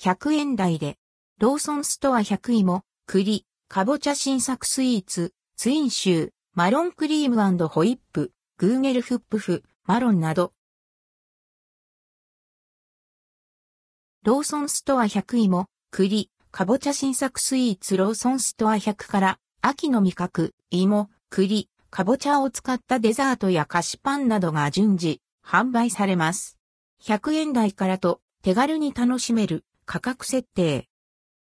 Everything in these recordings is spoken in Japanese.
100円台で、ローソンストア100芋、栗、かぼちゃ新作スイーツ、ツインシュー、マロンクリームホイップ、グーゲルフップフ、マロンなど。ローソンストア100芋、栗、かぼちゃ新作スイーツローソンストア100から秋の味覚、芋、栗、かぼちゃを使ったデザートや菓子パンなどが順次販売されます。100円台からと手軽に楽しめる価格設定。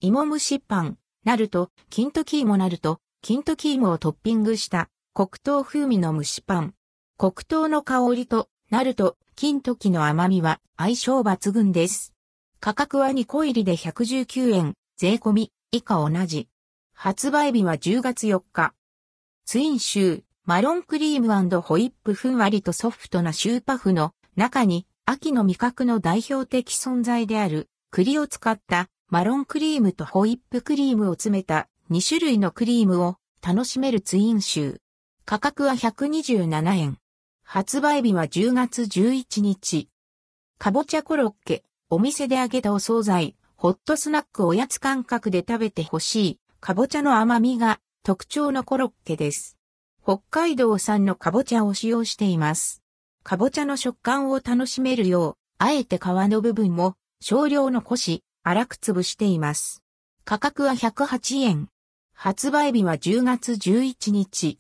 芋蒸しパン、なると、金時芋なると、金時芋をトッピングした黒糖風味の蒸しパン。黒糖の香りと、なると、金時の甘みは相性抜群です。価格は2個入りで119円、税込み、以下同じ。発売日は10月4日。ツインシュー、マロンクリームホイップふんわりとソフトなシューパフの中に秋の味覚の代表的存在である栗を使ったマロンクリームとホイップクリームを詰めた2種類のクリームを楽しめるツインシュー。価格は127円。発売日は10月11日。かぼちゃコロッケ、お店で揚げたお惣菜、ホットスナックおやつ感覚で食べてほしい、かぼちゃの甘みが特徴のコロッケです。北海道産のかぼちゃを使用しています。かぼちゃの食感を楽しめるよう、あえて皮の部分も少量残し、粗く潰しています。価格は108円。発売日は10月11日。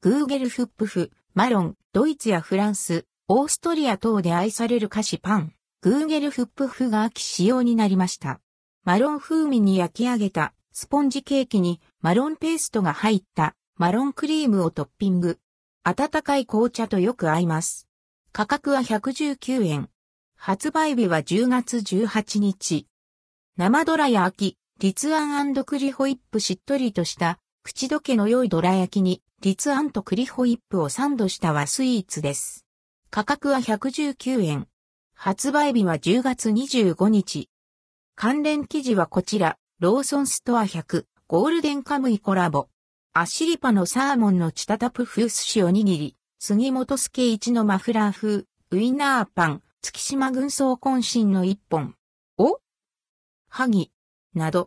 グーゲルフップフ、マロン、ドイツやフランス、オーストリア等で愛される菓子パン、グーゲルフップフが秋仕様になりました。マロン風味に焼き上げたスポンジケーキにマロンペーストが入ったマロンクリームをトッピング。温かい紅茶とよく合います。価格は119円。発売日は10月18日。生ドラや秋、立案栗ホイップしっとりとした口どけの良いドラ焼きに立案と栗ホイップをサンドした和スイーツです。価格は119円。発売日は10月25日。関連記事はこちら、ローソンストア100、ゴールデンカムイコラボ。アシリパのサーモンのチタタプ風寿司おにぎり。杉本助一のマフラー風、ウイナーパン、月島軍曹渾身の一本、を、萩、など、